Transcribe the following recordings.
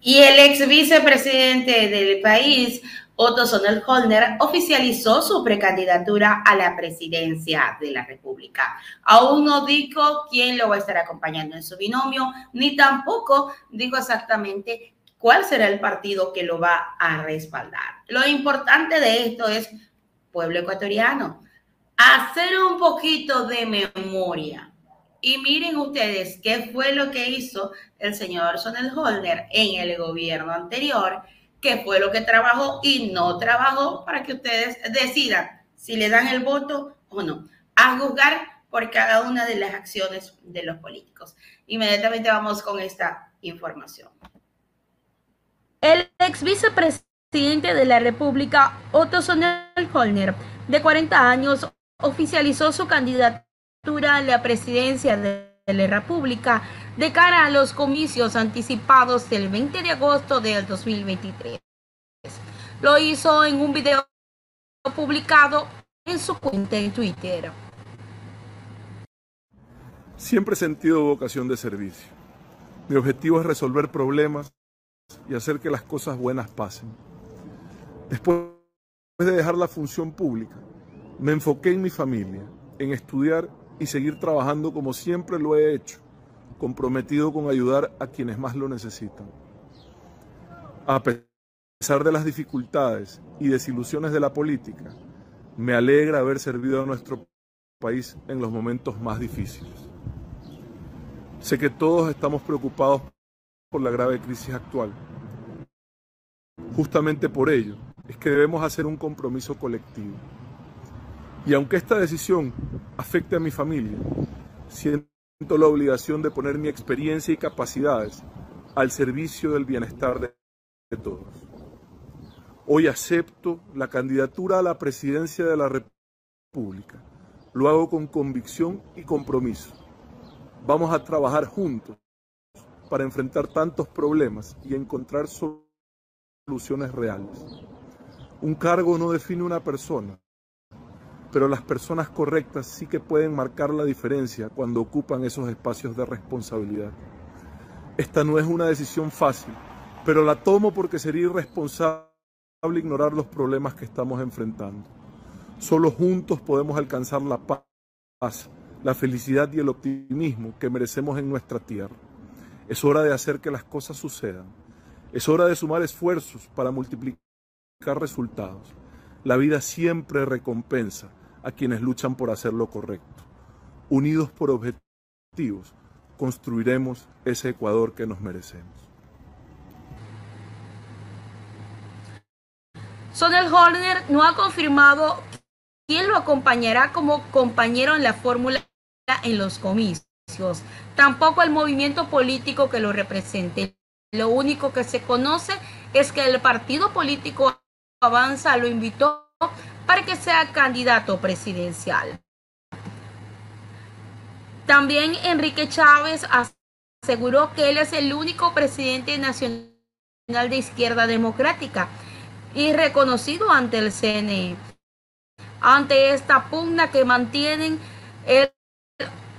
Y el ex vicepresidente del país, Otto Sonnenholner, oficializó su precandidatura a la presidencia de la República. Aún no dijo quién lo va a estar acompañando en su binomio, ni tampoco dijo exactamente cuál será el partido que lo va a respaldar. Lo importante de esto es, pueblo ecuatoriano, hacer un poquito de memoria y miren ustedes qué fue lo que hizo el señor Sonnenholder en el gobierno anterior, qué fue lo que trabajó y no trabajó para que ustedes decidan si le dan el voto o no, a juzgar por cada una de las acciones de los políticos. Inmediatamente vamos con esta información. El ex vicepresidente de la República, Otto Sonnenholder, de 40 años, oficializó su candidatura la presidencia de la República de cara a los comicios anticipados del 20 de agosto del 2023. Lo hizo en un video publicado en su cuenta en Twitter. Siempre he sentido vocación de servicio. Mi objetivo es resolver problemas y hacer que las cosas buenas pasen. Después de dejar la función pública, me enfoqué en mi familia, en estudiar y seguir trabajando como siempre lo he hecho, comprometido con ayudar a quienes más lo necesitan. A pesar de las dificultades y desilusiones de la política, me alegra haber servido a nuestro país en los momentos más difíciles. Sé que todos estamos preocupados por la grave crisis actual. Justamente por ello es que debemos hacer un compromiso colectivo y aunque esta decisión afecte a mi familia, siento la obligación de poner mi experiencia y capacidades al servicio del bienestar de, todos. Hoy acepto la candidatura a la presidencia de la República. Lo hago con convicción y compromiso. Vamos a trabajar juntos para enfrentar tantos problemas y encontrar soluciones reales. Un cargo no define una persona, pero las personas correctas sí que pueden marcar la diferencia cuando ocupan esos espacios de responsabilidad. Esta no es una decisión fácil, pero la tomo porque sería irresponsable ignorar los problemas que estamos enfrentando. Solo juntos podemos alcanzar la paz, la felicidad y el optimismo que merecemos en nuestra tierra. Es hora de hacer que las cosas sucedan. Es hora de sumar esfuerzos para multiplicar resultados. La vida siempre recompensa a quienes luchan por hacer lo correcto. Unidos por objetivos, construiremos ese Ecuador que nos merecemos. Sonel Horner no ha confirmado quién lo acompañará como compañero en la fórmula en los comicios. Tampoco el movimiento político que lo represente. Lo único que se conoce es que el partido político Avanza lo invitó para que sea candidato presidencial. También Enrique Chávez aseguró que él es el único presidente nacional de izquierda democrática y reconocido ante el CNE. Ante esta pugna que mantienen el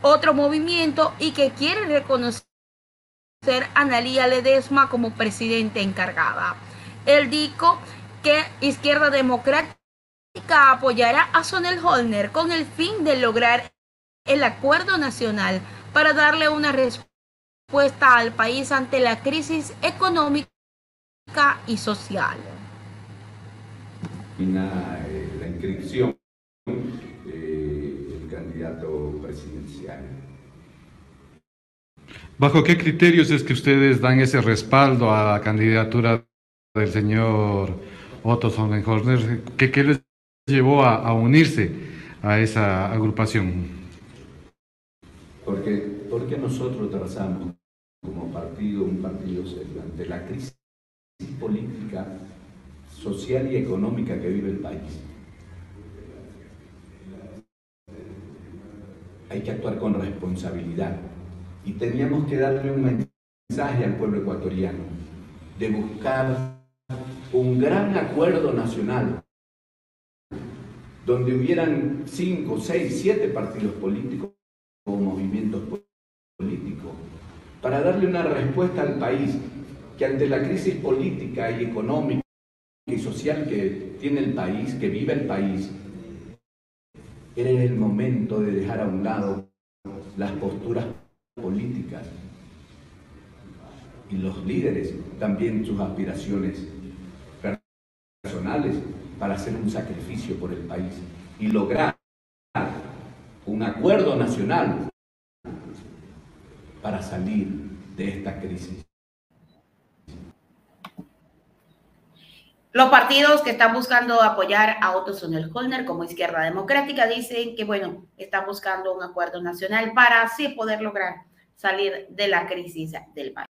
otro movimiento y que quiere reconocer a Analía Ledesma como presidente encargada. Él dijo que Izquierda Democrática apoyará a Sonel Holner con el fin de lograr el acuerdo nacional para darle una respuesta al país ante la crisis económica y social. Eh, la inscripción del candidato presidencial. ¿Bajo qué criterios es que ustedes dan ese respaldo a la candidatura del señor Otto Sonnenhorner? ¿Qué, qué les llevó a, unirse a esa agrupación? Porque, porque nosotros trazamos como partido un partido ante la crisis política, social y económica que vive el país. Hay que actuar con responsabilidad y teníamos que darle un mensaje al pueblo ecuatoriano de buscar un gran acuerdo nacional donde hubieran cinco, seis, siete partidos políticos o movimientos políticos, para darle una respuesta al país que ante la crisis política y económica y social que tiene el país, que vive el país, era el momento de dejar a un lado las posturas políticas y los líderes también sus aspiraciones personales hacer un sacrificio por el país y lograr un acuerdo nacional para salir de esta crisis. Los partidos que están buscando apoyar a Otto Sonel Holner como Izquierda Democrática dicen que, bueno, están buscando un acuerdo nacional para así poder lograr salir de la crisis del país.